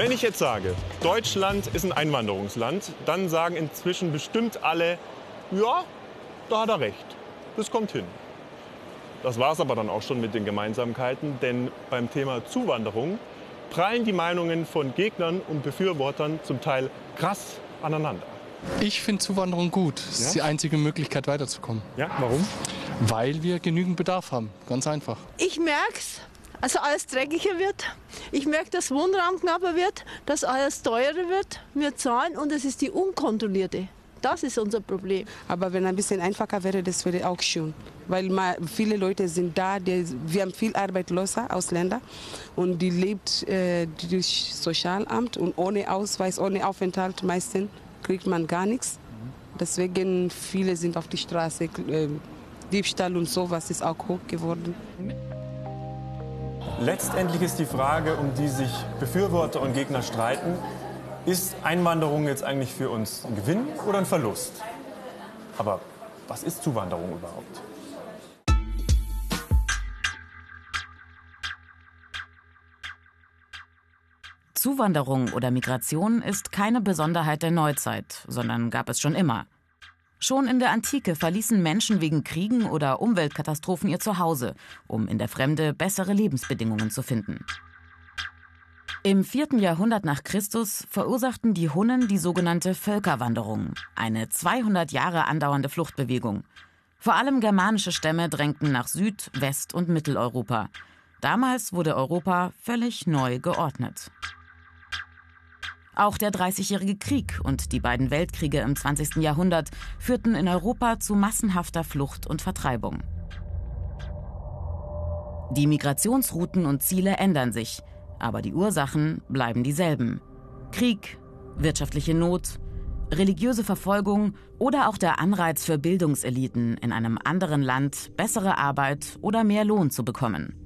Wenn ich jetzt sage, Deutschland ist ein Einwanderungsland, dann sagen inzwischen bestimmt alle, ja, da hat er recht. Das kommt hin. Das war es aber dann auch schon mit den Gemeinsamkeiten, denn beim Thema Zuwanderung prallen die Meinungen von Gegnern und Befürwortern zum Teil krass aneinander. Ich finde Zuwanderung gut. Das ist die einzige Möglichkeit weiterzukommen. Ja, warum? Weil wir genügend Bedarf haben. Ganz einfach. Ich merke es, also alles dreckiger wird. Ich merke, dass Wohnraum knapper wird, dass alles teurer wird. Wir zahlen und es ist die unkontrollierte. Das ist unser Problem. Aber wenn ein bisschen einfacher wäre, das wäre auch schön. Weil mal, viele Leute sind da, die, wir haben viel Arbeitslose, Ausländer, und die lebt äh, durch Sozialamt und ohne Ausweis, ohne Aufenthalt meistens kriegt man gar nichts. Deswegen viele sind auf die Straße. Äh, Diebstahl und sowas ist auch hoch geworden. Letztendlich ist die Frage, um die sich Befürworter und Gegner streiten, ist Einwanderung jetzt eigentlich für uns ein Gewinn oder ein Verlust? Aber was ist Zuwanderung überhaupt? Zuwanderung oder Migration ist keine Besonderheit der Neuzeit, sondern gab es schon immer. Schon in der Antike verließen Menschen wegen Kriegen oder Umweltkatastrophen ihr Zuhause, um in der Fremde bessere Lebensbedingungen zu finden. Im 4. Jahrhundert nach Christus verursachten die Hunnen die sogenannte Völkerwanderung, eine 200 Jahre andauernde Fluchtbewegung. Vor allem germanische Stämme drängten nach Süd-, West- und Mitteleuropa. Damals wurde Europa völlig neu geordnet. Auch der Dreißigjährige Krieg und die beiden Weltkriege im 20. Jahrhundert führten in Europa zu massenhafter Flucht und Vertreibung. Die Migrationsrouten und Ziele ändern sich, aber die Ursachen bleiben dieselben. Krieg, wirtschaftliche Not, religiöse Verfolgung oder auch der Anreiz für Bildungseliten in einem anderen Land bessere Arbeit oder mehr Lohn zu bekommen.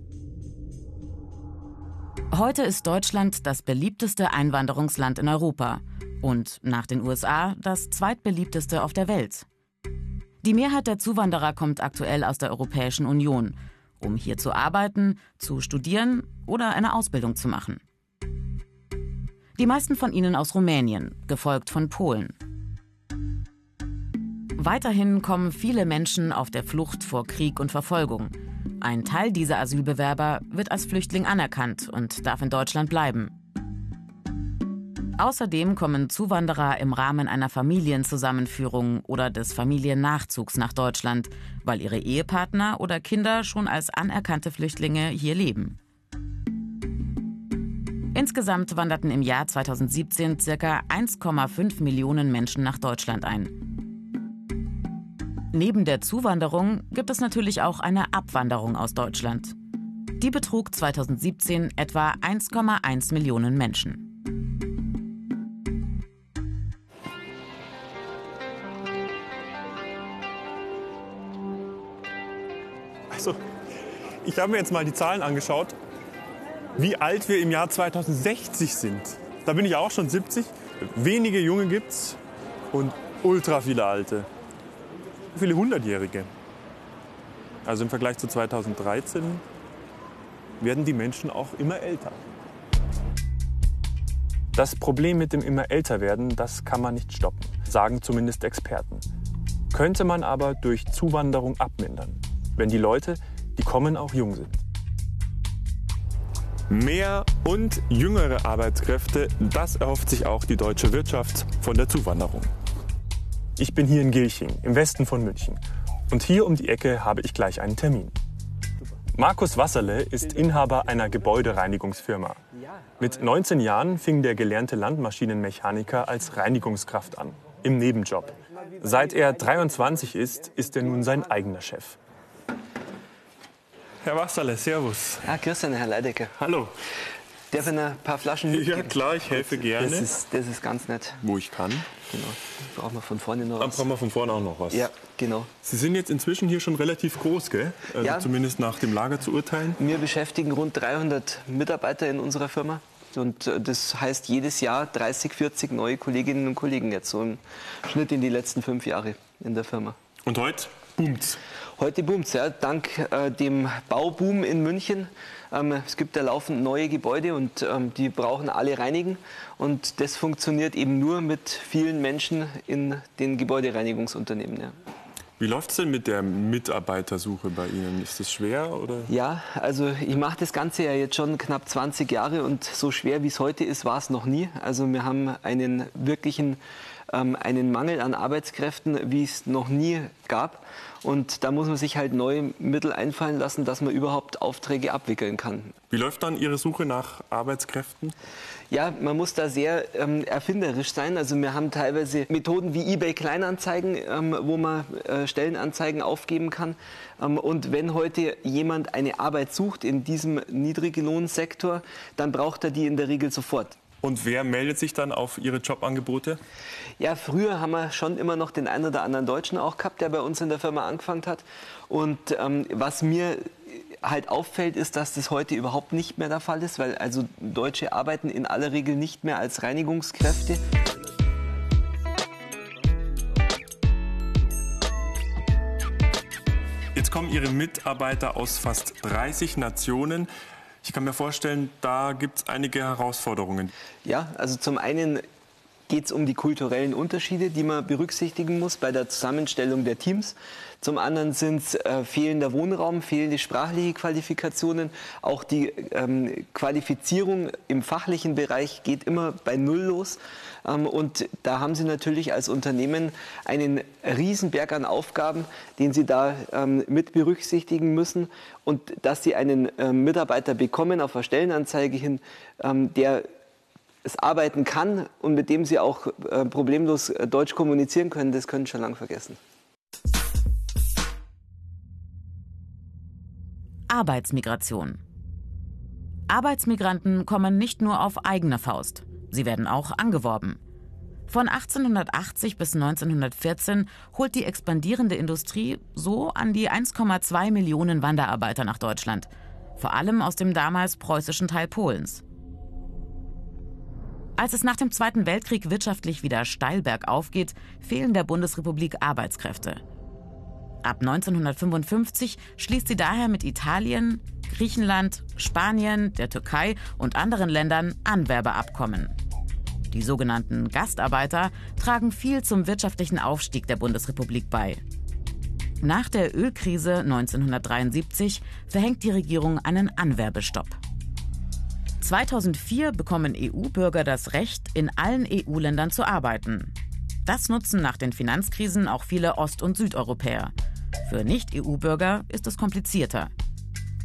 Heute ist Deutschland das beliebteste Einwanderungsland in Europa und nach den USA das zweitbeliebteste auf der Welt. Die Mehrheit der Zuwanderer kommt aktuell aus der Europäischen Union, um hier zu arbeiten, zu studieren oder eine Ausbildung zu machen. Die meisten von ihnen aus Rumänien, gefolgt von Polen. Weiterhin kommen viele Menschen auf der Flucht vor Krieg und Verfolgung. Ein Teil dieser Asylbewerber wird als Flüchtling anerkannt und darf in Deutschland bleiben. Außerdem kommen Zuwanderer im Rahmen einer Familienzusammenführung oder des Familiennachzugs nach Deutschland, weil ihre Ehepartner oder Kinder schon als anerkannte Flüchtlinge hier leben. Insgesamt wanderten im Jahr 2017 ca. 1,5 Millionen Menschen nach Deutschland ein. Neben der Zuwanderung gibt es natürlich auch eine Abwanderung aus Deutschland. Die betrug 2017 etwa 1,1 Millionen Menschen. Also, ich habe mir jetzt mal die Zahlen angeschaut, wie alt wir im Jahr 2060 sind. Da bin ich auch schon 70. Wenige Junge gibt's und ultra viele Alte. Viele Hundertjährige. Also im Vergleich zu 2013 werden die Menschen auch immer älter. Das Problem mit dem immer älter werden, das kann man nicht stoppen, sagen zumindest Experten. Könnte man aber durch Zuwanderung abmindern, wenn die Leute, die kommen, auch jung sind. Mehr und jüngere Arbeitskräfte, das erhofft sich auch die deutsche Wirtschaft von der Zuwanderung. Ich bin hier in Gilching, im Westen von München. Und hier um die Ecke habe ich gleich einen Termin. Markus Wasserle ist Inhaber einer Gebäudereinigungsfirma. Mit 19 Jahren fing der gelernte Landmaschinenmechaniker als Reinigungskraft an, im Nebenjob. Seit er 23 ist, ist er nun sein eigener Chef. Herr Wasserle, Servus. Ja, grüß dich, Herr Leidecker. Hallo. Darf ich ein paar Flaschen mitgeben? Ja, klar, ich helfe gerne. Das ist, das ist ganz nett. Wo ich kann. Genau. Brauchen wir von vorne noch Dann was. brauchen wir von vorne auch noch was. Ja, genau. Sie sind jetzt inzwischen hier schon relativ groß, gell? Also Ja. Zumindest nach dem Lager zu urteilen. Wir beschäftigen rund 300 Mitarbeiter in unserer Firma. Und äh, das heißt jedes Jahr 30, 40 neue Kolleginnen und Kollegen jetzt so im Schnitt in die letzten fünf Jahre in der Firma. Und heute boomt's. Heute boomt's, ja. Dank äh, dem Bauboom in München. Ähm, es gibt ja laufend neue Gebäude und ähm, die brauchen alle reinigen. Und das funktioniert eben nur mit vielen Menschen in den Gebäudereinigungsunternehmen. Ja. Wie läuft es denn mit der Mitarbeitersuche bei Ihnen? Ist das schwer? Oder? Ja, also ich mache das Ganze ja jetzt schon knapp 20 Jahre und so schwer wie es heute ist, war es noch nie. Also wir haben einen wirklichen einen Mangel an Arbeitskräften, wie es noch nie gab. Und da muss man sich halt neue Mittel einfallen lassen, dass man überhaupt Aufträge abwickeln kann. Wie läuft dann Ihre Suche nach Arbeitskräften? Ja, man muss da sehr ähm, erfinderisch sein. Also wir haben teilweise Methoden wie eBay Kleinanzeigen, ähm, wo man äh, Stellenanzeigen aufgeben kann. Ähm, und wenn heute jemand eine Arbeit sucht in diesem Niedriglohnsektor, dann braucht er die in der Regel sofort. Und wer meldet sich dann auf Ihre Jobangebote? Ja, früher haben wir schon immer noch den einen oder anderen Deutschen auch gehabt, der bei uns in der Firma angefangen hat. Und ähm, was mir halt auffällt, ist, dass das heute überhaupt nicht mehr der Fall ist, weil also Deutsche arbeiten in aller Regel nicht mehr als Reinigungskräfte. Jetzt kommen Ihre Mitarbeiter aus fast 30 Nationen. Ich kann mir vorstellen, da gibt es einige Herausforderungen. Ja, also zum einen geht es um die kulturellen Unterschiede, die man berücksichtigen muss bei der Zusammenstellung der Teams. Zum anderen sind es äh, fehlender Wohnraum, fehlende sprachliche Qualifikationen. Auch die ähm, Qualifizierung im fachlichen Bereich geht immer bei Null los. Ähm, und da haben Sie natürlich als Unternehmen einen Riesenberg an Aufgaben, den Sie da ähm, mit berücksichtigen müssen. Und dass Sie einen ähm, Mitarbeiter bekommen auf der Stellenanzeige hin, ähm, der es arbeiten kann und mit dem Sie auch äh, problemlos äh, Deutsch kommunizieren können, das können schon lange vergessen. Arbeitsmigration. Arbeitsmigranten kommen nicht nur auf eigene Faust, sie werden auch angeworben. Von 1880 bis 1914 holt die expandierende Industrie so an die 1,2 Millionen Wanderarbeiter nach Deutschland, vor allem aus dem damals preußischen Teil Polens. Als es nach dem Zweiten Weltkrieg wirtschaftlich wieder steil bergauf geht, fehlen der Bundesrepublik Arbeitskräfte. Ab 1955 schließt sie daher mit Italien, Griechenland, Spanien, der Türkei und anderen Ländern Anwerbeabkommen. Die sogenannten Gastarbeiter tragen viel zum wirtschaftlichen Aufstieg der Bundesrepublik bei. Nach der Ölkrise 1973 verhängt die Regierung einen Anwerbestopp. 2004 bekommen EU-Bürger das Recht, in allen EU-Ländern zu arbeiten. Das nutzen nach den Finanzkrisen auch viele Ost- und Südeuropäer. Für Nicht-EU-Bürger ist es komplizierter.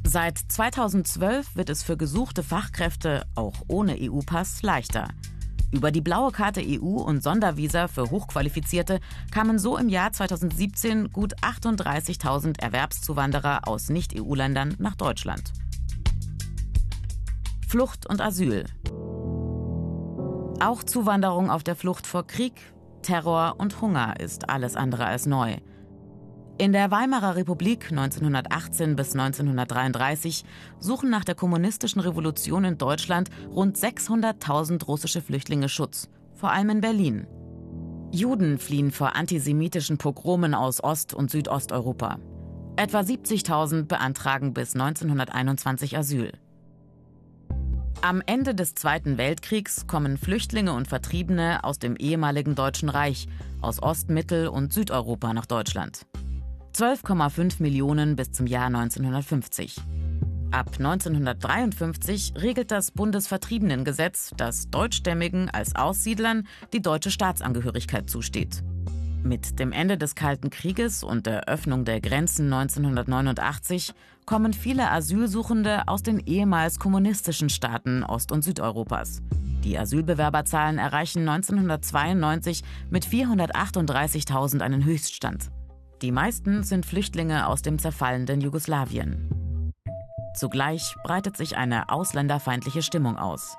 Seit 2012 wird es für gesuchte Fachkräfte auch ohne EU-Pass leichter. Über die blaue Karte EU und Sondervisa für Hochqualifizierte kamen so im Jahr 2017 gut 38.000 Erwerbszuwanderer aus Nicht-EU-Ländern nach Deutschland. Flucht und Asyl. Auch Zuwanderung auf der Flucht vor Krieg, Terror und Hunger ist alles andere als neu. In der Weimarer Republik 1918 bis 1933 suchen nach der kommunistischen Revolution in Deutschland rund 600.000 russische Flüchtlinge Schutz, vor allem in Berlin. Juden fliehen vor antisemitischen Pogromen aus Ost- und Südosteuropa. Etwa 70.000 beantragen bis 1921 Asyl. Am Ende des Zweiten Weltkriegs kommen Flüchtlinge und Vertriebene aus dem ehemaligen Deutschen Reich, aus Ost-, Mittel- und Südeuropa nach Deutschland. 12,5 Millionen bis zum Jahr 1950. Ab 1953 regelt das Bundesvertriebenengesetz, dass Deutschstämmigen als Aussiedlern die deutsche Staatsangehörigkeit zusteht. Mit dem Ende des Kalten Krieges und der Öffnung der Grenzen 1989 kommen viele Asylsuchende aus den ehemals kommunistischen Staaten Ost- und Südeuropas. Die Asylbewerberzahlen erreichen 1992 mit 438.000 einen Höchststand. Die meisten sind Flüchtlinge aus dem zerfallenden Jugoslawien. Zugleich breitet sich eine ausländerfeindliche Stimmung aus.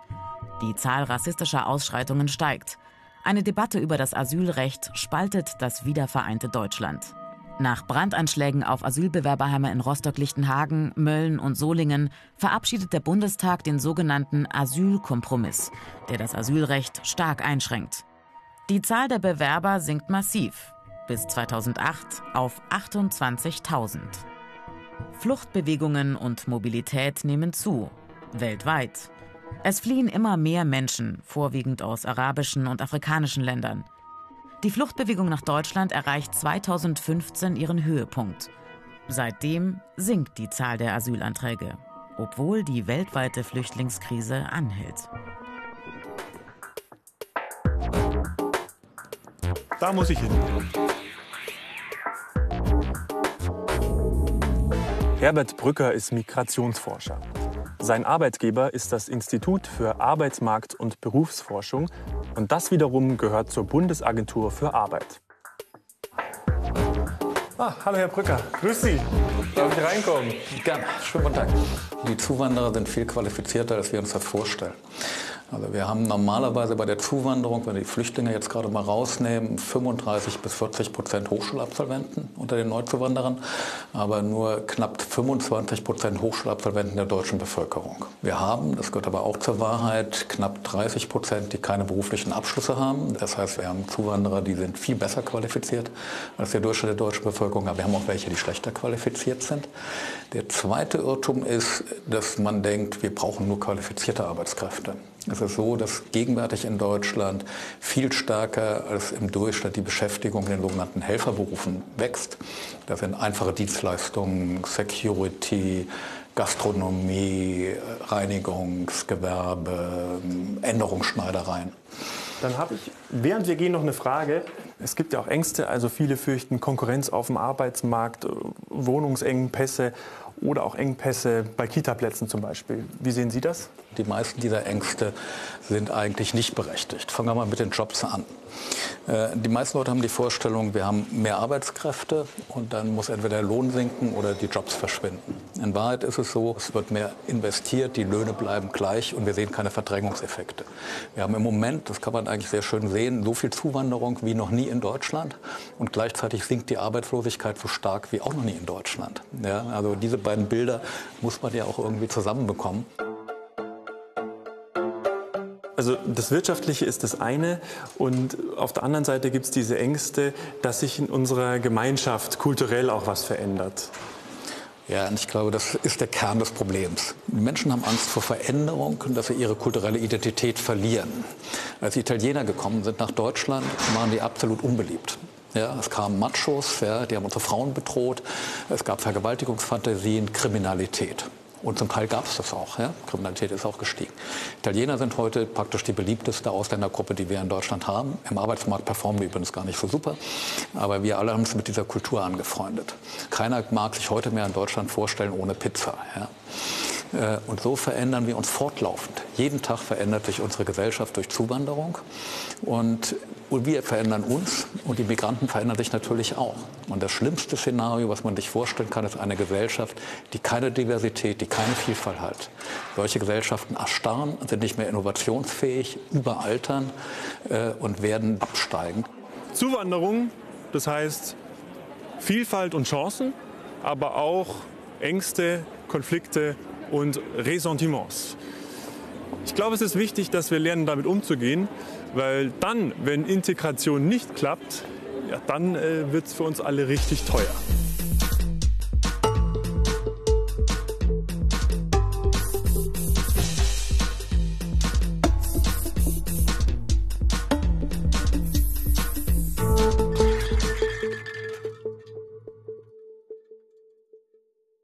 Die Zahl rassistischer Ausschreitungen steigt. Eine Debatte über das Asylrecht spaltet das wiedervereinte Deutschland. Nach Brandanschlägen auf Asylbewerberheime in Rostock-Lichtenhagen, Mölln und Solingen verabschiedet der Bundestag den sogenannten Asylkompromiss, der das Asylrecht stark einschränkt. Die Zahl der Bewerber sinkt massiv. bis 2008 auf 28.000. Fluchtbewegungen und Mobilität nehmen zu, weltweit. Es fliehen immer mehr Menschen, vorwiegend aus arabischen und afrikanischen Ländern. Die Fluchtbewegung nach Deutschland erreicht 2015 ihren Höhepunkt. Seitdem sinkt die Zahl der Asylanträge, obwohl die weltweite Flüchtlingskrise anhält. Da muss ich hin. Herbert Brücker ist Migrationsforscher. Sein Arbeitgeber ist das Institut für Arbeitsmarkt- und Berufsforschung und das wiederum gehört zur Bundesagentur für Arbeit. Ah, hallo Herr Brücker, grüß Sie. Darf ich reinkommen? Gerne, schönen guten Tag. Die Zuwanderer sind viel qualifizierter, als wir uns das vorstellen. Also wir haben normalerweise bei der Zuwanderung, wenn wir die Flüchtlinge jetzt gerade mal rausnehmen, 35 bis 40 Prozent Hochschulabsolventen unter den Neuzuwanderern, aber nur knapp 25 Prozent Hochschulabsolventen der deutschen Bevölkerung. Wir haben, das gehört aber auch zur Wahrheit, knapp 30 Prozent, die keine beruflichen Abschlüsse haben. Das heißt, wir haben Zuwanderer, die sind viel besser qualifiziert als der Durchschnitt der deutschen Bevölkerung, aber wir haben auch welche, die schlechter qualifiziert sind. Der zweite Irrtum ist, dass man denkt, wir brauchen nur qualifizierte Arbeitskräfte. Es ist so, dass gegenwärtig in Deutschland viel stärker als im Durchschnitt die Beschäftigung in den sogenannten Helferberufen wächst. Das sind einfache Dienstleistungen, Security, Gastronomie, Reinigungsgewerbe, Änderungsschneidereien. Dann habe ich, während wir gehen, noch eine Frage. Es gibt ja auch Ängste, also viele fürchten Konkurrenz auf dem Arbeitsmarkt, Wohnungsengpässe oder auch Engpässe bei Kitaplätzen zum Beispiel. Wie sehen Sie das? Die meisten dieser Ängste sind eigentlich nicht berechtigt. Fangen wir mal mit den Jobs an. Äh, die meisten Leute haben die Vorstellung, wir haben mehr Arbeitskräfte und dann muss entweder der Lohn sinken oder die Jobs verschwinden. In Wahrheit ist es so, es wird mehr investiert, die Löhne bleiben gleich und wir sehen keine Verdrängungseffekte. Wir haben im Moment, das kann man eigentlich sehr schön sehen, so viel Zuwanderung wie noch nie in Deutschland und gleichzeitig sinkt die Arbeitslosigkeit so stark wie auch noch nie in Deutschland. Ja, also diese beiden Bilder muss man ja auch irgendwie zusammenbekommen. Also das Wirtschaftliche ist das eine und auf der anderen Seite gibt es diese Ängste, dass sich in unserer Gemeinschaft kulturell auch was verändert. Ja, und ich glaube, das ist der Kern des Problems. Die Menschen haben Angst vor Veränderung und dass sie ihre kulturelle Identität verlieren. Als die Italiener gekommen sind nach Deutschland, waren die absolut unbeliebt. Ja, es kamen Machos, ja, die haben unsere Frauen bedroht. Es gab Vergewaltigungsfantasien, Kriminalität. Und zum Teil gab es das auch. Ja? Kriminalität ist auch gestiegen. Italiener sind heute praktisch die beliebteste Ausländergruppe, die wir in Deutschland haben. Im Arbeitsmarkt performen wir übrigens gar nicht so super. Aber wir alle haben uns mit dieser Kultur angefreundet. Keiner mag sich heute mehr in Deutschland vorstellen ohne Pizza. Ja? Äh, und so verändern wir uns fortlaufend. Jeden Tag verändert sich unsere Gesellschaft durch Zuwanderung. Und wir verändern uns und die Migranten verändern sich natürlich auch. Und das schlimmste Szenario, was man sich vorstellen kann, ist eine Gesellschaft, die keine Diversität, die keine Vielfalt hat. Solche Gesellschaften erstarren, sind nicht mehr innovationsfähig, überaltern äh, und werden absteigen. Zuwanderung, das heißt Vielfalt und Chancen, aber auch Ängste, Konflikte und Ressentiments. Ich glaube, es ist wichtig, dass wir lernen, damit umzugehen, weil dann, wenn Integration nicht klappt, ja, dann äh, wird es für uns alle richtig teuer.